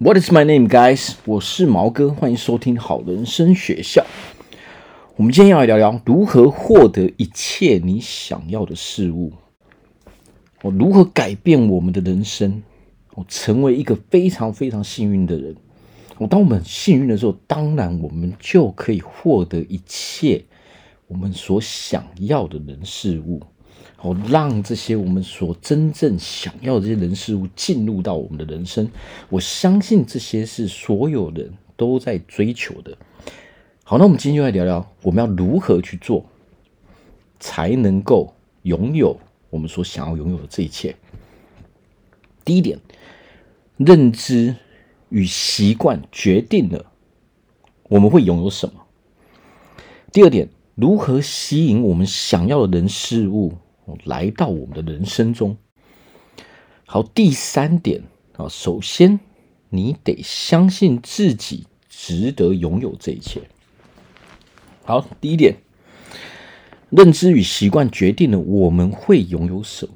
What is my name, guys？我是毛哥，欢迎收听好人生学校。我们今天要来聊聊如何获得一切你想要的事物。我，如何改变我们的人生？我，成为一个非常非常幸运的人。我，当我们幸运的时候，当然我们就可以获得一切我们所想要的人事物。好，让这些我们所真正想要的这些人事物进入到我们的人生。我相信这些是所有人都在追求的。好，那我们今天就来聊聊，我们要如何去做，才能够拥有我们所想要拥有的这一切。第一点，认知与习惯决定了我们会拥有什么。第二点，如何吸引我们想要的人事物来到我们的人生中。好，第三点啊，首先你得相信自己值得拥有这一切。好，第一点，认知与习惯决定了我们会拥有什么。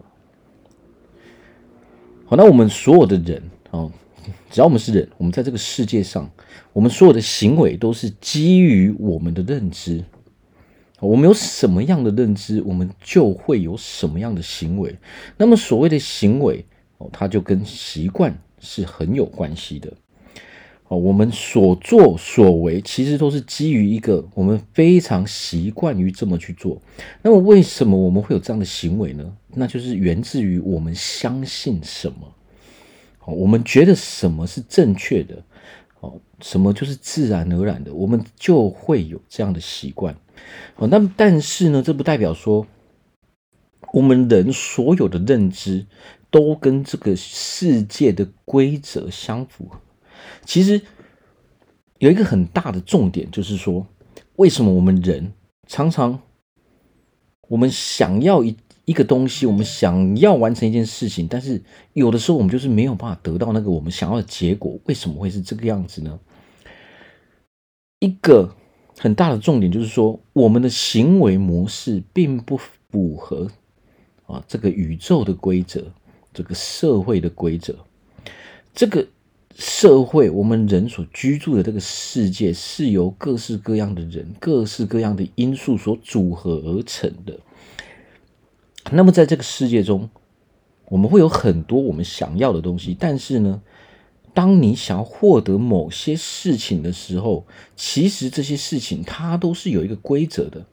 好，那我们所有的人啊，只要我们是人，我们在这个世界上，我们所有的行为都是基于我们的认知。我们有什么样的认知，我们就会有什么样的行为。那么所谓的行为哦，它就跟习惯是很有关系的。哦，我们所作所为其实都是基于一个我们非常习惯于这么去做。那么为什么我们会有这样的行为呢？那就是源自于我们相信什么。哦，我们觉得什么是正确的，哦，什么就是自然而然的，我们就会有这样的习惯。哦，那但是呢，这不代表说我们人所有的认知都跟这个世界的规则相符合。其实有一个很大的重点，就是说，为什么我们人常常我们想要一一个东西，我们想要完成一件事情，但是有的时候我们就是没有办法得到那个我们想要的结果。为什么会是这个样子呢？一个。很大的重点就是说，我们的行为模式并不符合啊这个宇宙的规则，这个社会的规则。这个社会，我们人所居住的这个世界，是由各式各样的人、各式各样的因素所组合而成的。那么，在这个世界中，我们会有很多我们想要的东西，但是呢，当你想要获得某些事情的时候，其实这些事情它都是有一个规则的。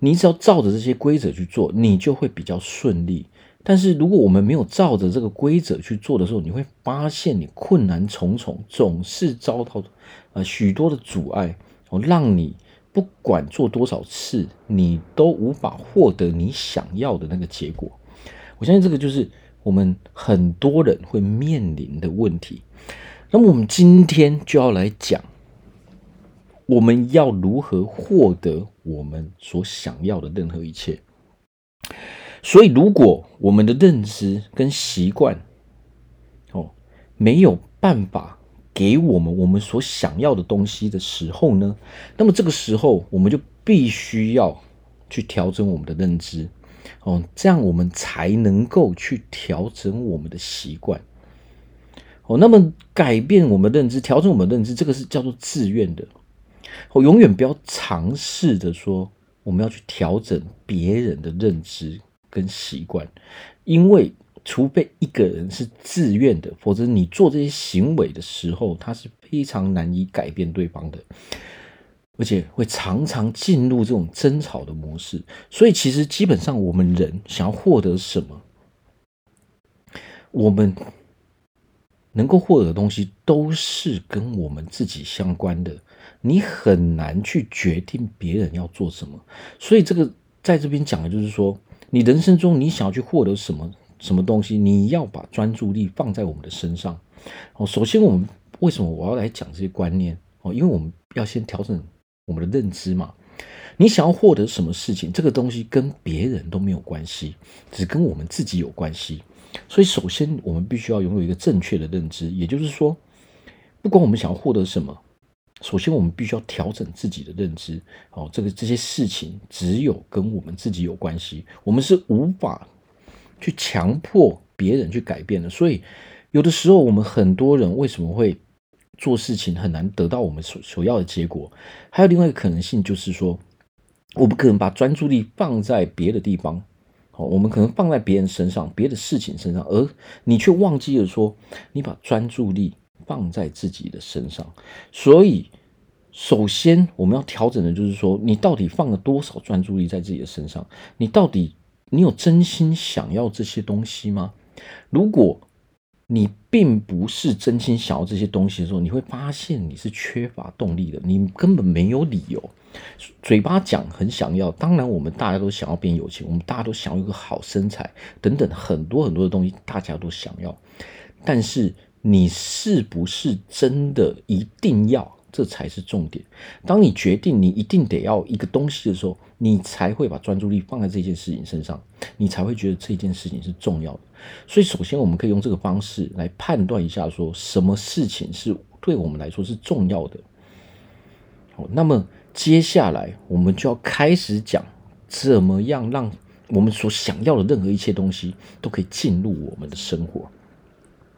你只要照着这些规则去做，你就会比较顺利。但是如果我们没有照着这个规则去做的时候，你会发现你困难重重，总是遭到呃许多的阻碍，哦，让你不管做多少次，你都无法获得你想要的那个结果。我相信这个就是。我们很多人会面临的问题，那么我们今天就要来讲，我们要如何获得我们所想要的任何一切。所以，如果我们的认知跟习惯，哦，没有办法给我们我们所想要的东西的时候呢，那么这个时候我们就必须要去调整我们的认知。哦，这样我们才能够去调整我们的习惯。哦，那么改变我们认知，调整我们认知，这个是叫做自愿的。我永远不要尝试着说我们要去调整别人的认知跟习惯，因为除非一个人是自愿的，否则你做这些行为的时候，他是非常难以改变对方的。而且会常常进入这种争吵的模式，所以其实基本上我们人想要获得什么，我们能够获得的东西都是跟我们自己相关的。你很难去决定别人要做什么，所以这个在这边讲的就是说，你人生中你想要去获得什么什么东西，你要把专注力放在我们的身上。哦，首先我们为什么我要来讲这些观念？哦，因为我们要先调整。我们的认知嘛，你想要获得什么事情，这个东西跟别人都没有关系，只跟我们自己有关系。所以，首先我们必须要拥有一个正确的认知，也就是说，不管我们想要获得什么，首先我们必须要调整自己的认知。哦，这个这些事情只有跟我们自己有关系，我们是无法去强迫别人去改变的。所以，有的时候我们很多人为什么会做事情很难得到我们所所要的结果。还有另外一个可能性，就是说，我们可能把专注力放在别的地方，哦，我们可能放在别人身上、别的事情身上，而你却忘记了说，你把专注力放在自己的身上。所以，首先我们要调整的就是说，你到底放了多少专注力在自己的身上？你到底你有真心想要这些东西吗？如果你并不是真心想要这些东西的时候，你会发现你是缺乏动力的，你根本没有理由。嘴巴讲很想要，当然我们大家都想要变有钱，我们大家都想要一个好身材等等很多很多的东西，大家都想要。但是你是不是真的一定要？这才是重点。当你决定你一定得要一个东西的时候，你才会把专注力放在这件事情身上，你才会觉得这件事情是重要的。所以，首先我们可以用这个方式来判断一下，说什么事情是对我们来说是重要的。好，那么接下来我们就要开始讲，怎么样让我们所想要的任何一切东西都可以进入我们的生活。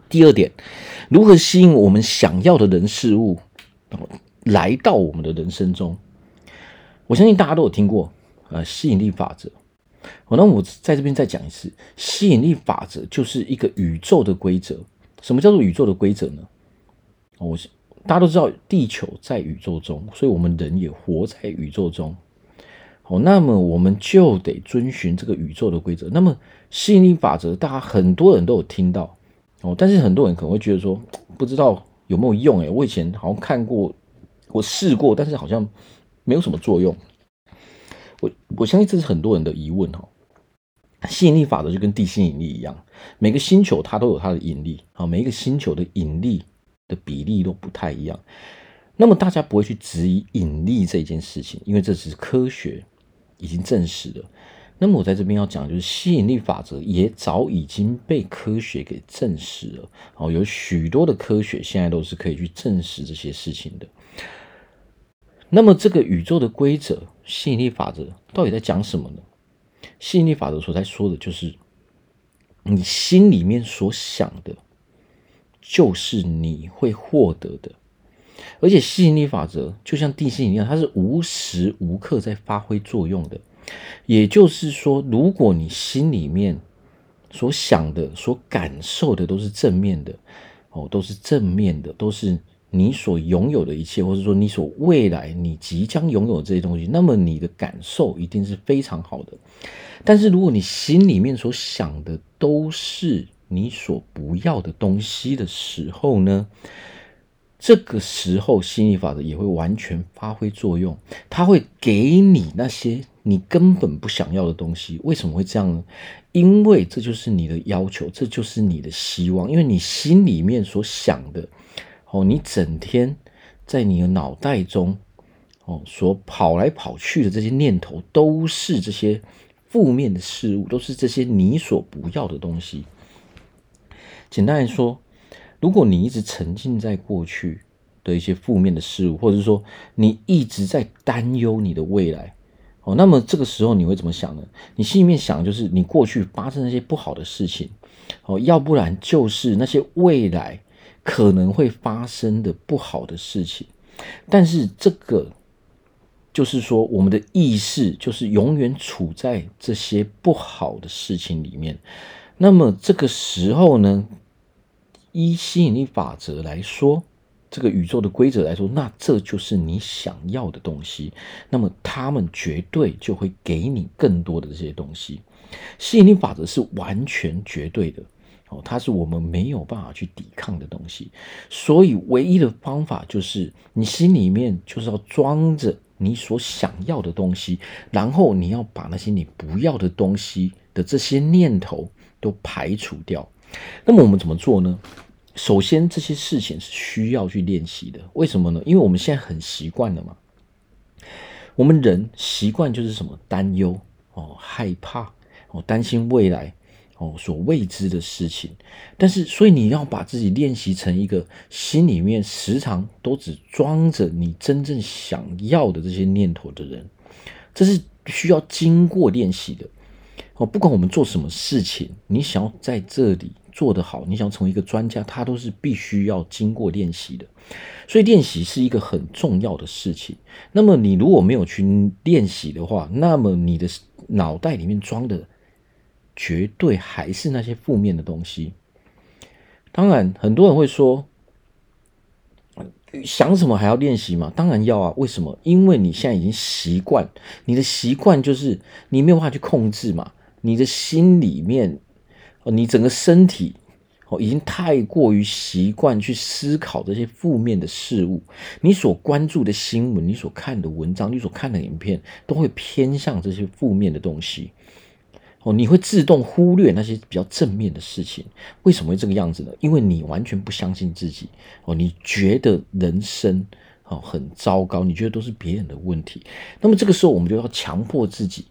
第二点，如何吸引我们想要的人事物？来到我们的人生中，我相信大家都有听过，呃，吸引力法则。好，那我在这边再讲一次，吸引力法则就是一个宇宙的规则。什么叫做宇宙的规则呢？我大家都知道，地球在宇宙中，所以我们人也活在宇宙中。好，那么我们就得遵循这个宇宙的规则。那么吸引力法则，大家很多人都有听到，哦，但是很多人可能会觉得说，不知道。有没有用？哎，我以前好像看过，我试过，但是好像没有什么作用。我我相信这是很多人的疑问哈。吸引力法则就跟地心引力一样，每个星球它都有它的引力啊，每一个星球的引力的比例都不太一样。那么大家不会去质疑引力这件事情，因为这是科学已经证实了。那么我在这边要讲，就是吸引力法则也早已经被科学给证实了。哦，有许多的科学现在都是可以去证实这些事情的。那么这个宇宙的规则，吸引力法则到底在讲什么呢？吸引力法则所在说的就是，你心里面所想的，就是你会获得的。而且吸引力法则就像地心引力一样，它是无时无刻在发挥作用的。也就是说，如果你心里面所想的、所感受的都是正面的，哦，都是正面的，都是你所拥有的一切，或者说你所未来你即将拥有这些东西，那么你的感受一定是非常好的。但是，如果你心里面所想的都是你所不要的东西的时候呢？这个时候，心理法则也会完全发挥作用，它会给你那些你根本不想要的东西。为什么会这样呢？因为这就是你的要求，这就是你的希望。因为你心里面所想的，哦，你整天在你的脑袋中，哦，所跑来跑去的这些念头，都是这些负面的事物，都是这些你所不要的东西。简单来说。如果你一直沉浸在过去的一些负面的事物，或者是说你一直在担忧你的未来，哦，那么这个时候你会怎么想呢？你心里面想就是你过去发生那些不好的事情，哦，要不然就是那些未来可能会发生的不好的事情。但是这个就是说，我们的意识就是永远处在这些不好的事情里面。那么这个时候呢？依吸引力法则来说，这个宇宙的规则来说，那这就是你想要的东西。那么他们绝对就会给你更多的这些东西。吸引力法则是完全绝对的哦，它是我们没有办法去抵抗的东西。所以唯一的方法就是你心里面就是要装着你所想要的东西，然后你要把那些你不要的东西的这些念头都排除掉。那么我们怎么做呢？首先，这些事情是需要去练习的。为什么呢？因为我们现在很习惯了嘛。我们人习惯就是什么？担忧哦，害怕哦，担心未来哦，所未知的事情。但是，所以你要把自己练习成一个心里面时常都只装着你真正想要的这些念头的人。这是需要经过练习的哦。不管我们做什么事情，你想要在这里。做得好，你想成为一个专家，它都是必须要经过练习的。所以练习是一个很重要的事情。那么你如果没有去练习的话，那么你的脑袋里面装的绝对还是那些负面的东西。当然，很多人会说，想什么还要练习吗？当然要啊！为什么？因为你现在已经习惯，你的习惯就是你没有办法去控制嘛。你的心里面，哦，你整个身体，哦，已经太过于习惯去思考这些负面的事物。你所关注的新闻，你所看的文章，你所看的影片，都会偏向这些负面的东西。哦，你会自动忽略那些比较正面的事情，为什么会这个样子呢？因为你完全不相信自己哦，你觉得人生哦很糟糕，你觉得都是别人的问题。那么这个时候，我们就要强迫自己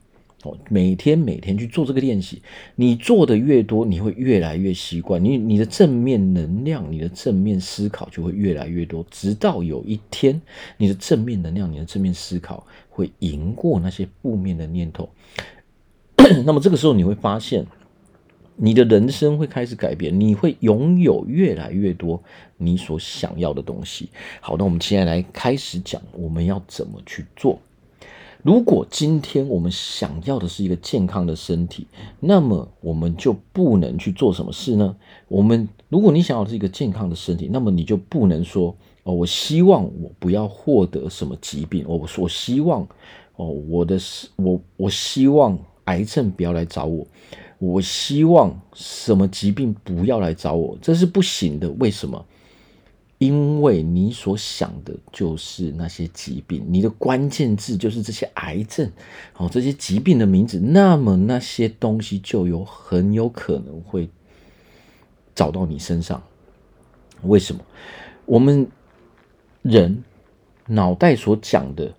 哦，每天每天去做这个练习。你做的越多，你会越来越习惯。你你的正面能量，你的正面思考就会越来越多，直到有一天，你的正面能量，你的正面思考会赢过那些负面的念头。那么这个时候你会发现，你的人生会开始改变，你会拥有越来越多你所想要的东西。好，那我们现在来开始讲我们要怎么去做。如果今天我们想要的是一个健康的身体，那么我们就不能去做什么事呢？我们如果你想要的是一个健康的身体，那么你就不能说哦，我希望我不要获得什么疾病，我我希望哦，我的我我希望。癌症不要来找我，我希望什么疾病不要来找我，这是不行的。为什么？因为你所想的就是那些疾病，你的关键字就是这些癌症，哦，这些疾病的名字，那么那些东西就有很有可能会找到你身上。为什么？我们人脑袋所讲的。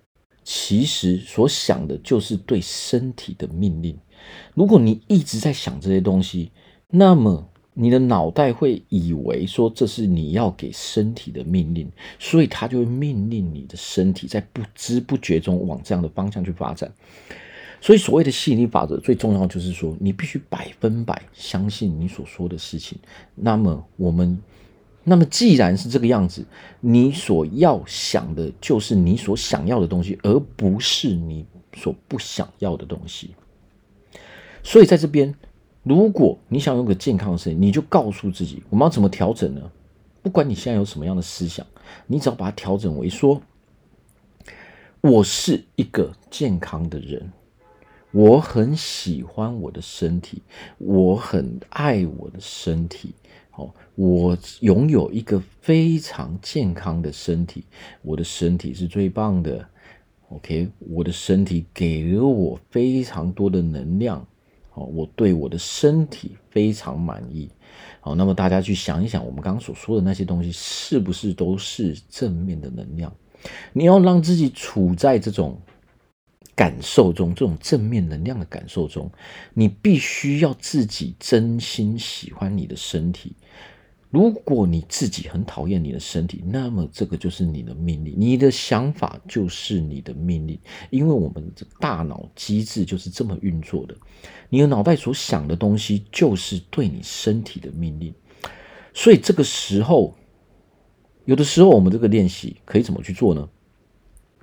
其实所想的就是对身体的命令。如果你一直在想这些东西，那么你的脑袋会以为说这是你要给身体的命令，所以它就会命令你的身体在不知不觉中往这样的方向去发展。所以所谓的吸引力法则，最重要就是说，你必须百分百相信你所说的事情。那么我们。那么，既然是这个样子，你所要想的就是你所想要的东西，而不是你所不想要的东西。所以，在这边，如果你想有个健康的身体，你就告诉自己，我们要怎么调整呢？不管你现在有什么样的思想，你只要把它调整为说：我是一个健康的人，我很喜欢我的身体，我很爱我的身体。哦，我拥有一个非常健康的身体，我的身体是最棒的。OK，我的身体给了我非常多的能量。哦，我对我的身体非常满意。好，那么大家去想一想，我们刚刚所说的那些东西，是不是都是正面的能量？你要让自己处在这种。感受中，这种正面能量的感受中，你必须要自己真心喜欢你的身体。如果你自己很讨厌你的身体，那么这个就是你的命令，你的想法就是你的命令。因为我们的大脑机制就是这么运作的，你的脑袋所想的东西就是对你身体的命令。所以这个时候，有的时候我们这个练习可以怎么去做呢？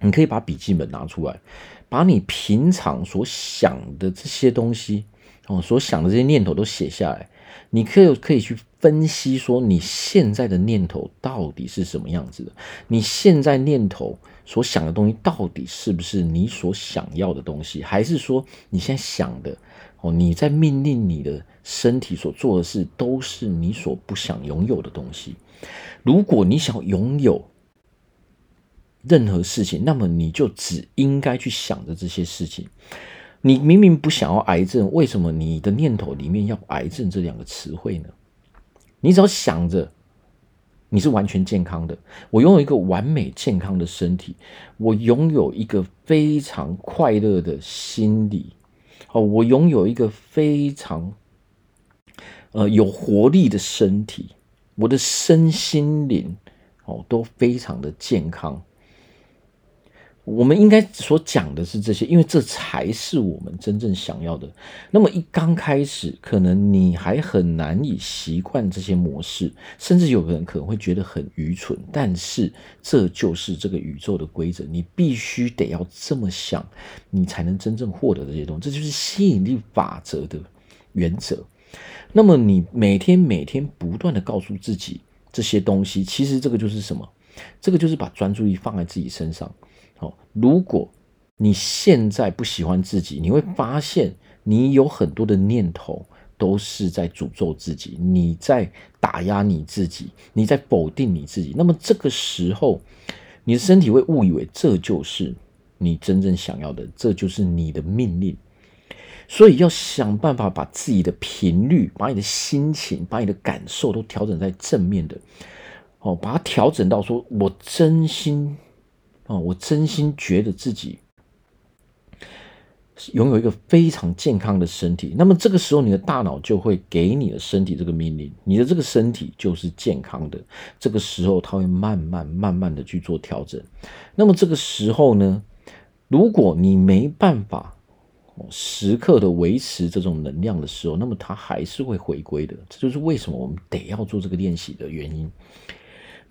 你可以把笔记本拿出来。把你平常所想的这些东西，哦，所想的这些念头都写下来，你可以可以去分析说你现在的念头到底是什么样子的，你现在念头所想的东西到底是不是你所想要的东西，还是说你现在想的，哦，你在命令你的身体所做的事都是你所不想拥有的东西？如果你想拥有。任何事情，那么你就只应该去想着这些事情。你明明不想要癌症，为什么你的念头里面要“癌症”这两个词汇呢？你只要想着你是完全健康的，我拥有一个完美健康的身体，我拥有一个非常快乐的心理，哦，我拥有一个非常呃有活力的身体，我的身心灵哦都非常的健康。我们应该所讲的是这些，因为这才是我们真正想要的。那么一刚开始，可能你还很难以习惯这些模式，甚至有个人可能会觉得很愚蠢。但是这就是这个宇宙的规则，你必须得要这么想，你才能真正获得这些东西。这就是吸引力法则的原则。那么你每天每天不断地告诉自己这些东西，其实这个就是什么？这个就是把专注力放在自己身上。好，如果你现在不喜欢自己，你会发现你有很多的念头都是在诅咒自己，你在打压你自己，你在否定你自己。那么这个时候，你的身体会误以为这就是你真正想要的，这就是你的命令。所以要想办法把自己的频率、把你的心情、把你的感受都调整在正面的，哦，把它调整到说，我真心。啊，我真心觉得自己拥有一个非常健康的身体。那么这个时候，你的大脑就会给你的身体这个命令，你的这个身体就是健康的。这个时候，它会慢慢慢慢的去做调整。那么这个时候呢，如果你没办法时刻的维持这种能量的时候，那么它还是会回归的。这就是为什么我们得要做这个练习的原因。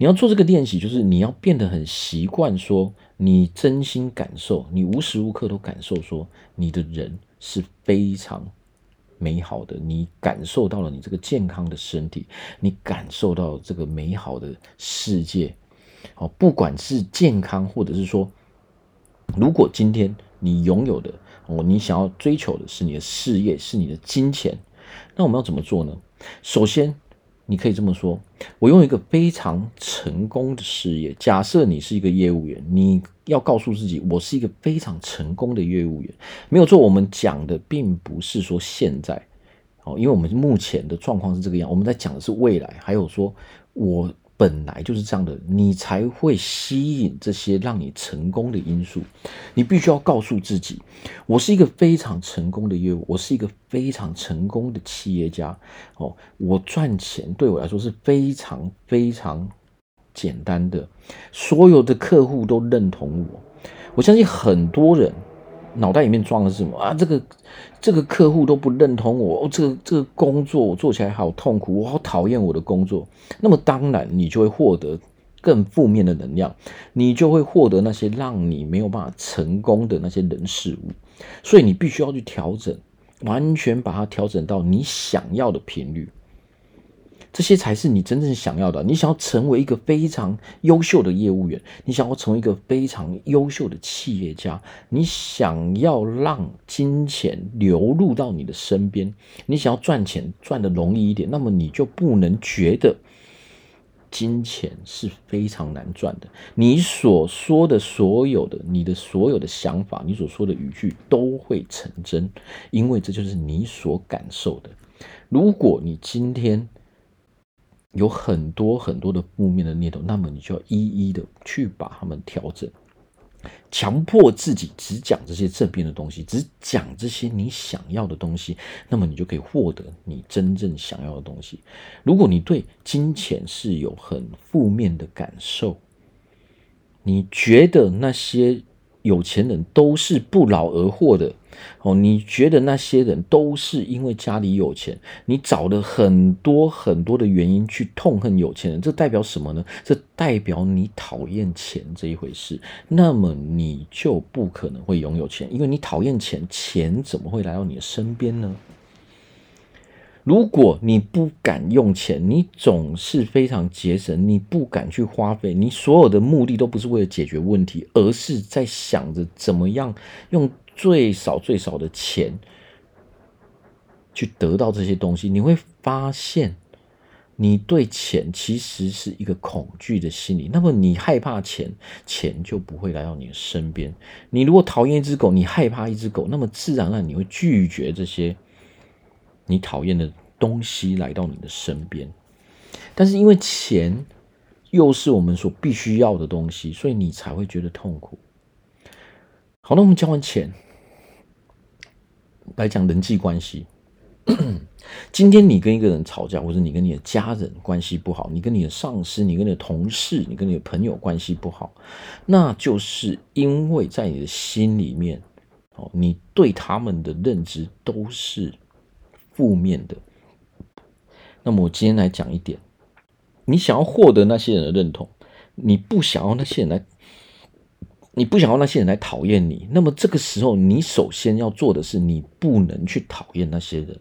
你要做这个练习，就是你要变得很习惯，说你真心感受，你无时无刻都感受，说你的人是非常美好的，你感受到了你这个健康的身体，你感受到这个美好的世界。好，不管是健康，或者是说，如果今天你拥有的哦，你想要追求的是你的事业，是你的金钱，那我们要怎么做呢？首先。你可以这么说，我用一个非常成功的事业。假设你是一个业务员，你要告诉自己，我是一个非常成功的业务员。没有错，我们讲的并不是说现在，哦，因为我们目前的状况是这个样，我们在讲的是未来，还有说我。本来就是这样的，你才会吸引这些让你成功的因素。你必须要告诉自己，我是一个非常成功的业务，我是一个非常成功的企业家。哦，我赚钱对我来说是非常非常简单的，所有的客户都认同我。我相信很多人。脑袋里面装的是什么啊？这个这个客户都不认同我，哦，这个这个工作我做起来好痛苦，我好讨厌我的工作。那么当然，你就会获得更负面的能量，你就会获得那些让你没有办法成功的那些人事物。所以你必须要去调整，完全把它调整到你想要的频率。这些才是你真正想要的。你想要成为一个非常优秀的业务员，你想要成为一个非常优秀的企业家，你想要让金钱流入到你的身边，你想要赚钱赚得容易一点，那么你就不能觉得金钱是非常难赚的。你所说的所有的，你的所有的想法，你所说的语句都会成真，因为这就是你所感受的。如果你今天，有很多很多的负面的念头，那么你就要一一的去把它们调整，强迫自己只讲这些正面的东西，只讲这些你想要的东西，那么你就可以获得你真正想要的东西。如果你对金钱是有很负面的感受，你觉得那些有钱人都是不劳而获的。哦，你觉得那些人都是因为家里有钱？你找了很多很多的原因去痛恨有钱人，这代表什么呢？这代表你讨厌钱这一回事。那么你就不可能会拥有钱，因为你讨厌钱，钱怎么会来到你的身边呢？如果你不敢用钱，你总是非常节省，你不敢去花费，你所有的目的都不是为了解决问题，而是在想着怎么样用。最少最少的钱去得到这些东西，你会发现，你对钱其实是一个恐惧的心理。那么你害怕钱，钱就不会来到你的身边。你如果讨厌一只狗，你害怕一只狗，那么自然而然你会拒绝这些你讨厌的东西来到你的身边。但是因为钱又是我们所必须要的东西，所以你才会觉得痛苦。好，那我们讲完钱。来讲人际关系，今天你跟一个人吵架，或者你跟你的家人关系不好，你跟你的上司、你跟你的同事、你跟你的朋友关系不好，那就是因为在你的心里面，哦，你对他们的认知都是负面的。那么我今天来讲一点，你想要获得那些人的认同，你不想要那些人来，你不想要那些人来讨厌你，那么这个时候，你首先要做的是，你不能去讨厌那些人。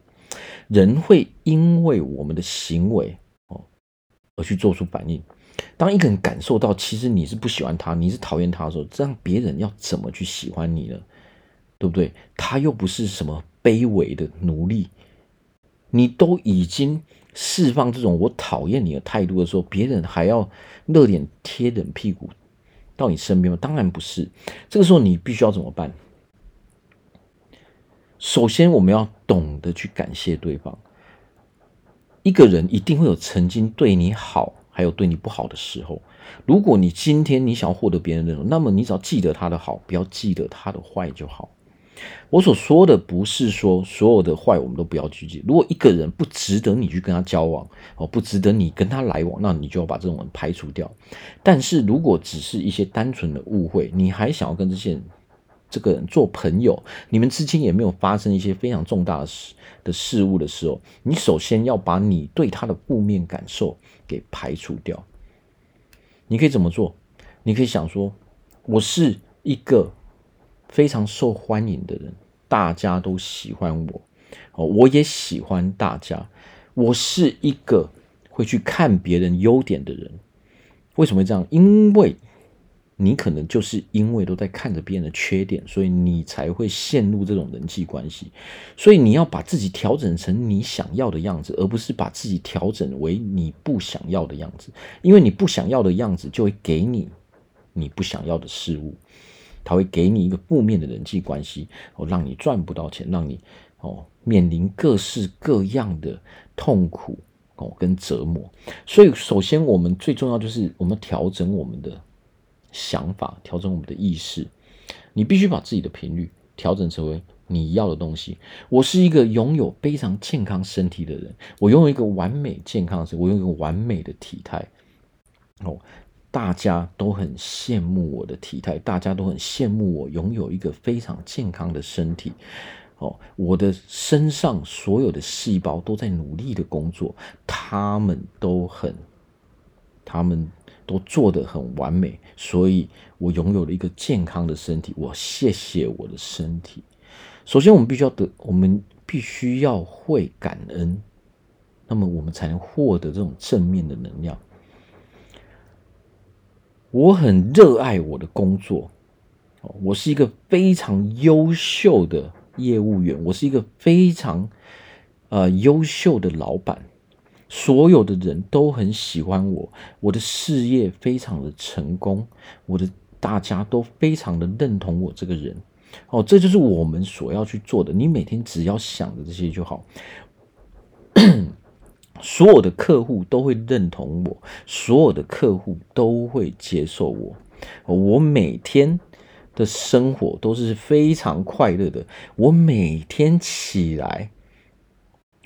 人会因为我们的行为哦而去做出反应。当一个人感受到其实你是不喜欢他，你是讨厌他的时候，这样别人要怎么去喜欢你呢？对不对？他又不是什么卑微的奴隶，你都已经释放这种我讨厌你的态度的时候，别人还要热脸贴冷屁股到你身边吗？当然不是。这个时候你必须要怎么办？首先，我们要懂得去感谢对方。一个人一定会有曾经对你好，还有对你不好的时候。如果你今天你想要获得别人的认同，那么你只要记得他的好，不要记得他的坏就好。我所说的不是说所有的坏我们都不要去记。如果一个人不值得你去跟他交往，哦，不值得你跟他来往，那你就要把这种人排除掉。但是如果只是一些单纯的误会，你还想要跟这些人，这个人做朋友，你们之间也没有发生一些非常重大的事的事物的时候，你首先要把你对他的负面感受给排除掉。你可以怎么做？你可以想说，我是一个非常受欢迎的人，大家都喜欢我，哦，我也喜欢大家。我是一个会去看别人优点的人。为什么会这样？因为。你可能就是因为都在看着别人的缺点，所以你才会陷入这种人际关系。所以你要把自己调整成你想要的样子，而不是把自己调整为你不想要的样子。因为你不想要的样子，就会给你你不想要的事物，它会给你一个负面的人际关系，哦，让你赚不到钱，让你哦面临各式各样的痛苦哦跟折磨。所以，首先我们最重要就是我们调整我们的。想法，调整我们的意识，你必须把自己的频率调整成为你要的东西。我是一个拥有非常健康身体的人，我拥有一个完美健康的身，我拥有一个完美的体态。哦，大家都很羡慕我的体态，大家都很羡慕我拥有一个非常健康的身体。哦，我的身上所有的细胞都在努力的工作，他们都很，他们。都做得很完美，所以我拥有了一个健康的身体。我谢谢我的身体。首先，我们必须要得，我们必须要会感恩，那么我们才能获得这种正面的能量。我很热爱我的工作，我是一个非常优秀的业务员，我是一个非常呃优秀的老板。所有的人都很喜欢我，我的事业非常的成功，我的大家都非常的认同我这个人，哦，这就是我们所要去做的。你每天只要想着这些就好，所有的客户都会认同我，所有的客户都会接受我，我每天的生活都是非常快乐的，我每天起来，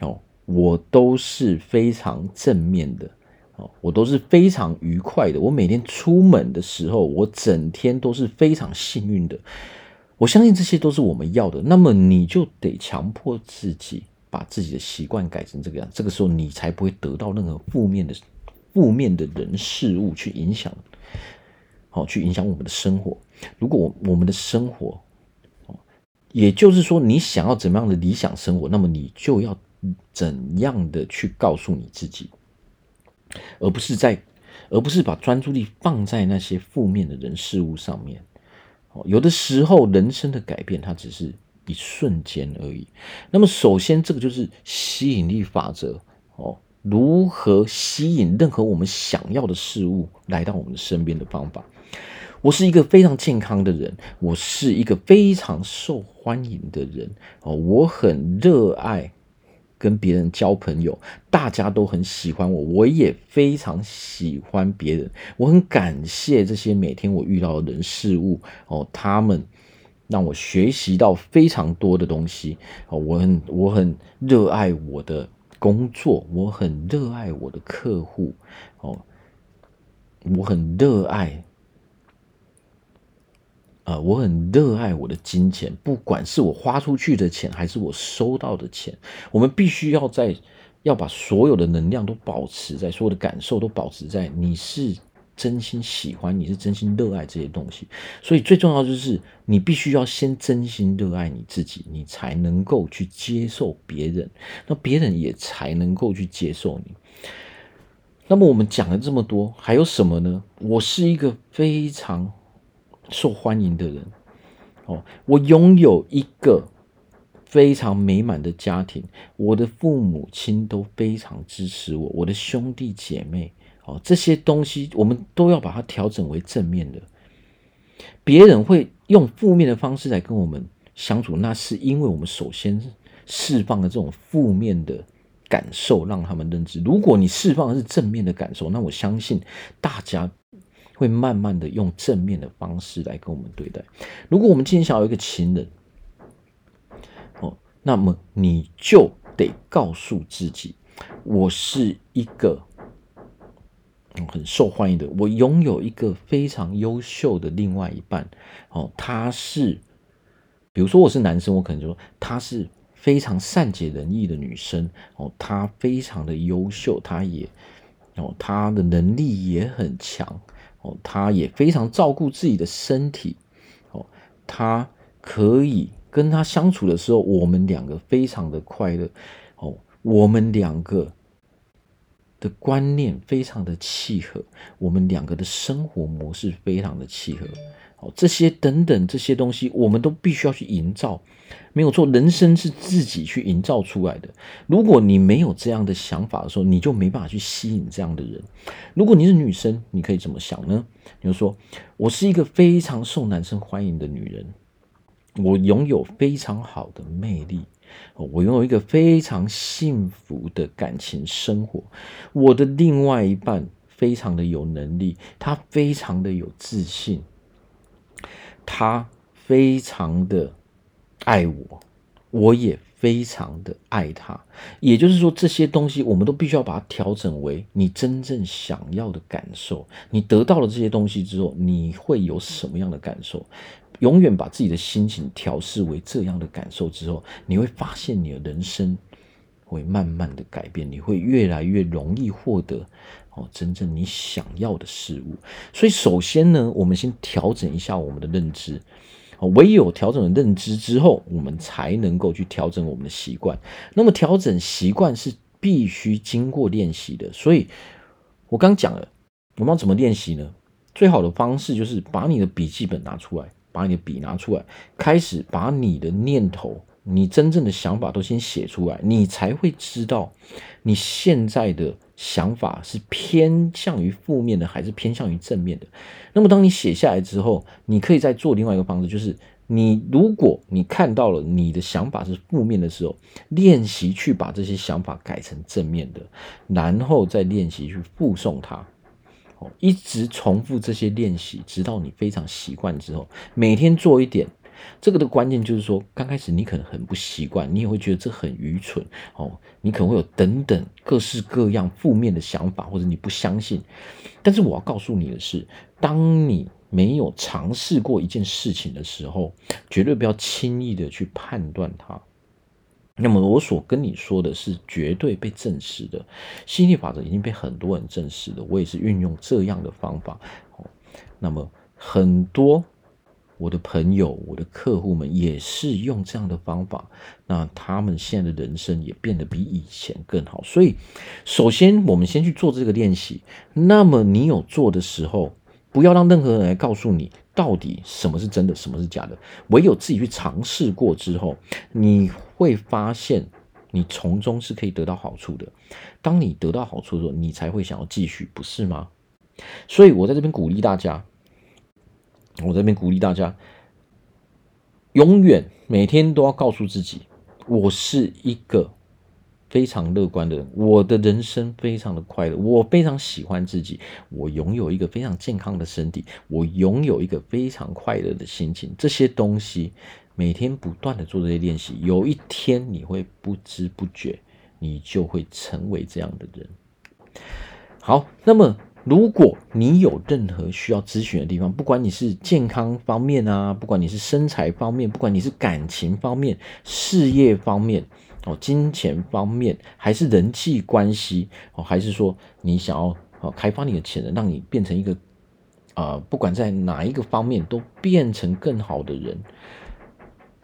哦。我都是非常正面的，哦，我都是非常愉快的。我每天出门的时候，我整天都是非常幸运的。我相信这些都是我们要的。那么你就得强迫自己把自己的习惯改成这个样，这个时候你才不会得到任何负面的、负面的人事物去影响，好，去影响我们的生活。如果我们的生活，也就是说你想要怎么样的理想生活，那么你就要。怎样的去告诉你自己，而不是在，而不是把专注力放在那些负面的人事物上面。哦，有的时候人生的改变，它只是一瞬间而已。那么，首先这个就是吸引力法则哦，如何吸引任何我们想要的事物来到我们身边的方法。我是一个非常健康的人，我是一个非常受欢迎的人哦，我很热爱。跟别人交朋友，大家都很喜欢我，我也非常喜欢别人。我很感谢这些每天我遇到的人事物哦，他们让我学习到非常多的东西。哦，我很我很热爱我的工作，我很热爱我的客户。哦，我很热爱。呃，我很热爱我的金钱，不管是我花出去的钱，还是我收到的钱，我们必须要在要把所有的能量都保持在，所有的感受都保持在。你是真心喜欢，你是真心热爱这些东西，所以最重要就是你必须要先真心热爱你自己，你才能够去接受别人，那别人也才能够去接受你。那么我们讲了这么多，还有什么呢？我是一个非常。受欢迎的人，哦，我拥有一个非常美满的家庭，我的父母亲都非常支持我，我的兄弟姐妹，哦，这些东西我们都要把它调整为正面的。别人会用负面的方式来跟我们相处，那是因为我们首先释放了这种负面的感受，让他们认知。如果你释放的是正面的感受，那我相信大家。会慢慢的用正面的方式来跟我们对待。如果我们今天想要一个情人，哦，那么你就得告诉自己，我是一个很受欢迎的，我拥有一个非常优秀的另外一半。哦，他是，比如说我是男生，我可能就说他是非常善解人意的女生。哦，他非常的优秀，他也，哦，他的能力也很强。他也非常照顾自己的身体，哦，他可以跟他相处的时候，我们两个非常的快乐，哦，我们两个的观念非常的契合，我们两个的生活模式非常的契合。好这些等等这些东西，我们都必须要去营造，没有错。人生是自己去营造出来的。如果你没有这样的想法的时候，你就没办法去吸引这样的人。如果你是女生，你可以怎么想呢？比如说，我是一个非常受男生欢迎的女人，我拥有非常好的魅力，我拥有一个非常幸福的感情生活。我的另外一半非常的有能力，他非常的有自信。他非常的爱我，我也非常的爱他。也就是说，这些东西我们都必须要把它调整为你真正想要的感受。你得到了这些东西之后，你会有什么样的感受？永远把自己的心情调试为这样的感受之后，你会发现你的人生会慢慢的改变，你会越来越容易获得。哦，真正你想要的事物，所以首先呢，我们先调整一下我们的认知。唯有调整了认知之后，我们才能够去调整我们的习惯。那么调整习惯是必须经过练习的。所以我刚讲了，我们要怎么练习呢？最好的方式就是把你的笔记本拿出来，把你的笔拿出来，开始把你的念头。你真正的想法都先写出来，你才会知道你现在的想法是偏向于负面的，还是偏向于正面的。那么，当你写下来之后，你可以再做另外一个方式，就是你如果你看到了你的想法是负面的时候，练习去把这些想法改成正面的，然后再练习去附送它，哦，一直重复这些练习，直到你非常习惯之后，每天做一点。这个的关键就是说，刚开始你可能很不习惯，你也会觉得这很愚蠢哦，你可能会有等等各式各样负面的想法，或者你不相信。但是我要告诉你的是，当你没有尝试过一件事情的时候，绝对不要轻易的去判断它。那么我所跟你说的是绝对被证实的，吸引力法则已经被很多人证实了，我也是运用这样的方法哦。那么很多。我的朋友，我的客户们也是用这样的方法，那他们现在的人生也变得比以前更好。所以，首先我们先去做这个练习。那么你有做的时候，不要让任何人来告诉你到底什么是真的，什么是假的。唯有自己去尝试过之后，你会发现你从中是可以得到好处的。当你得到好处的时候，你才会想要继续，不是吗？所以我在这边鼓励大家。我这边鼓励大家，永远每天都要告诉自己，我是一个非常乐观的人，我的人生非常的快乐，我非常喜欢自己，我拥有一个非常健康的身体，我拥有一个非常快乐的心情。这些东西每天不断的做这些练习，有一天你会不知不觉，你就会成为这样的人。好，那么如果你有任何需要咨询的地方，不管你是健康方面啊，不管你是身材方面，不管你是感情方面、事业方面。哦，金钱方面，还是人际关系哦，还是说你想要哦开发你的潜能，让你变成一个啊、不管在哪一个方面都变成更好的人，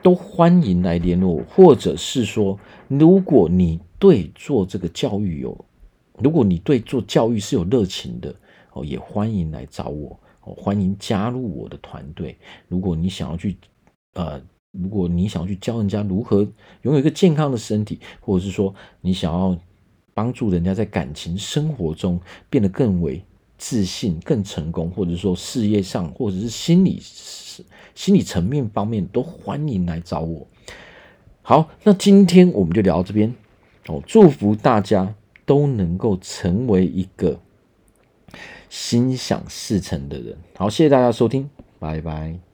都欢迎来联络我。或者是说，如果你对做这个教育有，如果你对做教育是有热情的哦，也欢迎来找我哦，欢迎加入我的团队。如果你想要去呃。如果你想要去教人家如何拥有一个健康的身体，或者是说你想要帮助人家在感情生活中变得更为自信、更成功，或者说事业上，或者是心理心理层面方面，都欢迎来找我。好，那今天我们就聊到这边哦，祝福大家都能够成为一个心想事成的人。好，谢谢大家收听，拜拜。